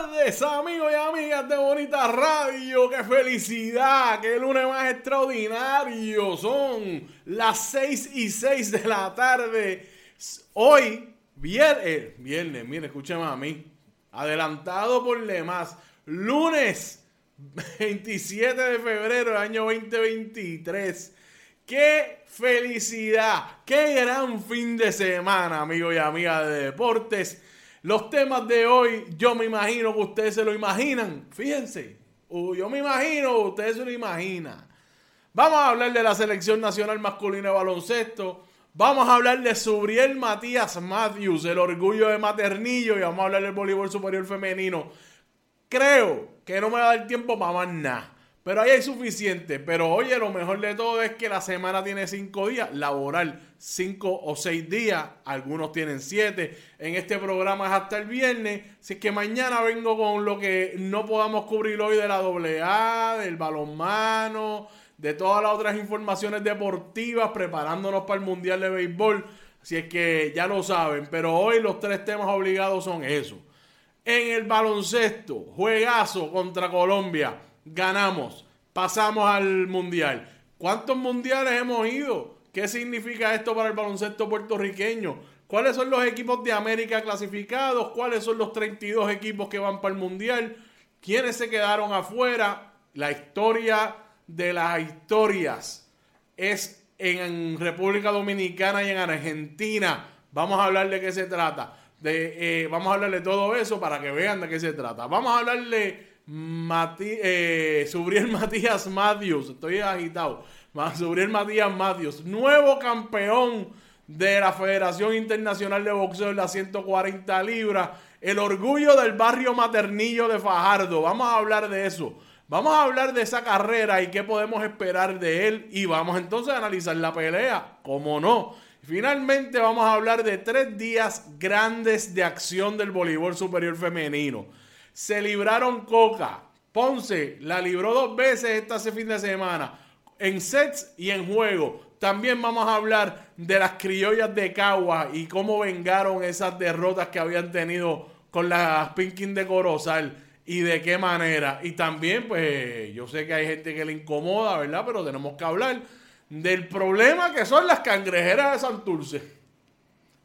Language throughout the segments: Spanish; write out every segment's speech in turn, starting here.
Amigos y amigas de Bonita Radio. ¡Qué felicidad! ¡Qué lunes más extraordinario! Son las 6 y 6 de la tarde. Hoy, viernes, eh, viernes, miren, escúchame a mí. Adelantado por demás. Lunes 27 de febrero del año 2023. ¡Qué felicidad! ¡Qué gran fin de semana, amigos y amigas de deportes! Los temas de hoy, yo me imagino que ustedes se lo imaginan. Fíjense, yo me imagino, ustedes se lo imaginan. Vamos a hablar de la selección nacional masculina de baloncesto. Vamos a hablar de Subriel Matías Matthews, el orgullo de Maternillo. Y vamos a hablar del voleibol superior femenino. Creo que no me va a dar tiempo para más nada. Pero ahí hay suficiente. Pero oye, lo mejor de todo es que la semana tiene cinco días, laboral cinco o seis días, algunos tienen siete. En este programa es hasta el viernes. Es que mañana vengo con lo que no podamos cubrir hoy de la AA, del balonmano, de todas las otras informaciones deportivas, preparándonos para el Mundial de Béisbol. Si es que ya lo saben, pero hoy los tres temas obligados son eso. En el baloncesto, juegazo contra Colombia ganamos, pasamos al mundial. ¿Cuántos mundiales hemos ido? ¿Qué significa esto para el baloncesto puertorriqueño? ¿Cuáles son los equipos de América clasificados? ¿Cuáles son los 32 equipos que van para el mundial? ¿Quiénes se quedaron afuera? La historia de las historias es en República Dominicana y en Argentina. Vamos a hablar de qué se trata. De, eh, vamos a hablar de todo eso para que vean de qué se trata. Vamos a hablarle Mati, eh, Subriel Matías Matthews, estoy agitado. Subriel Matías Matthews, nuevo campeón de la Federación Internacional de Boxeo de las 140 libras. El orgullo del barrio maternillo de Fajardo. Vamos a hablar de eso. Vamos a hablar de esa carrera y qué podemos esperar de él. Y vamos entonces a analizar la pelea. Como no. Finalmente vamos a hablar de tres días grandes de acción del voleibol superior femenino se libraron Coca. Ponce la libró dos veces este fin de semana, en sets y en juego. También vamos a hablar de las criollas de Cagua y cómo vengaron esas derrotas que habían tenido con las Pinkin de Corozal y de qué manera. Y también, pues, yo sé que hay gente que le incomoda, ¿verdad? Pero tenemos que hablar del problema que son las cangrejeras de Santurce.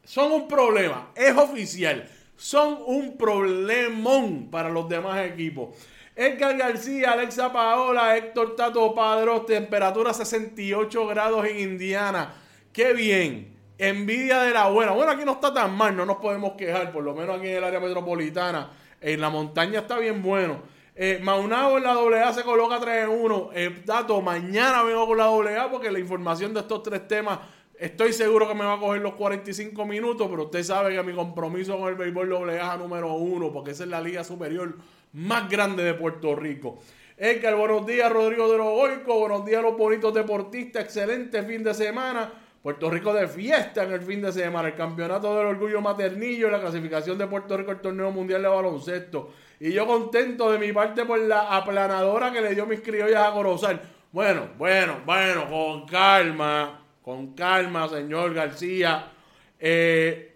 Son un problema, es oficial son un problemón para los demás equipos. Edgar García, Alexa Paola, Héctor Tato Padros, temperatura 68 grados en Indiana. Qué bien. Envidia de la buena. Bueno, aquí no está tan mal, no nos podemos quejar, por lo menos aquí en el área metropolitana. En la montaña está bien bueno. Eh, en la AA se coloca 3 en 1. Eh, Tato, mañana vengo con la AA porque la información de estos tres temas Estoy seguro que me va a coger los 45 minutos, pero usted sabe que mi compromiso con el béisbol doble A número uno, porque esa es la liga superior más grande de Puerto Rico. Edgar, buenos días, Rodrigo de los buenos días, los bonitos deportistas, excelente fin de semana. Puerto Rico de fiesta en el fin de semana, el campeonato del orgullo maternillo, la clasificación de Puerto Rico al torneo mundial de baloncesto. Y yo contento de mi parte por la aplanadora que le dio mis criollas a Corozal. Bueno, bueno, bueno, con calma con calma, señor García. Eh,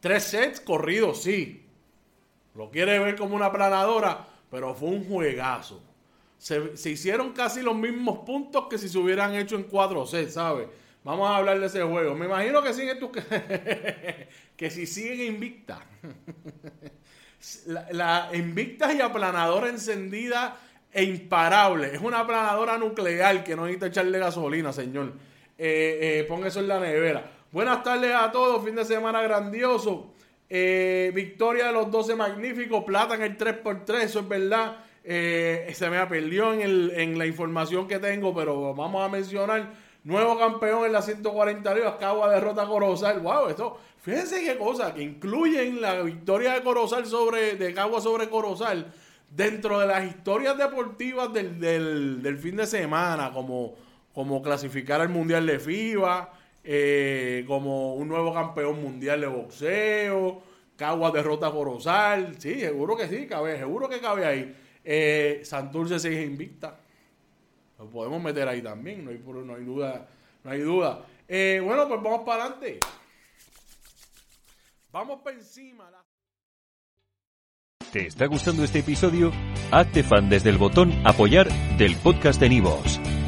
tres sets corridos, sí. Lo quiere ver como una planadora, pero fue un juegazo. Se, hicieron casi los mismos puntos que si se hubieran hecho en cuatro sets, ¿sabes? Vamos a hablar de ese juego. Me imagino que siguen tus... que si siguen invicta. la, la invicta y aplanadora encendida e imparable. Es una aplanadora nuclear que no necesita echarle gasolina, señor. Eh, eh, eso en la nevera. Buenas tardes a todos, fin de semana grandioso. Eh, victoria de los 12 magníficos, plata en el 3x3, eso es verdad. Eh, se me perdió en, el, en, la información que tengo, pero vamos a mencionar. Nuevo campeón en la 140 libras, Cagua derrota a Corozal. Wow, esto, fíjense qué cosa, que incluyen la victoria de Corozal sobre, de Cagua sobre Corozal dentro de las historias deportivas del, del, fin de semana, como, como clasificar al Mundial de FIBA, eh, como un nuevo campeón mundial de boxeo, Cagua derrota a Corozal, sí, seguro que sí, cabe, seguro que cabe ahí. Eh, Santurce se invicta, lo podemos meter ahí también, no hay, no hay duda, no hay duda. Eh, bueno, pues vamos para adelante. Vamos para encima. ¿Te está gustando este episodio? Hazte fan desde el botón apoyar del podcast de Nivos.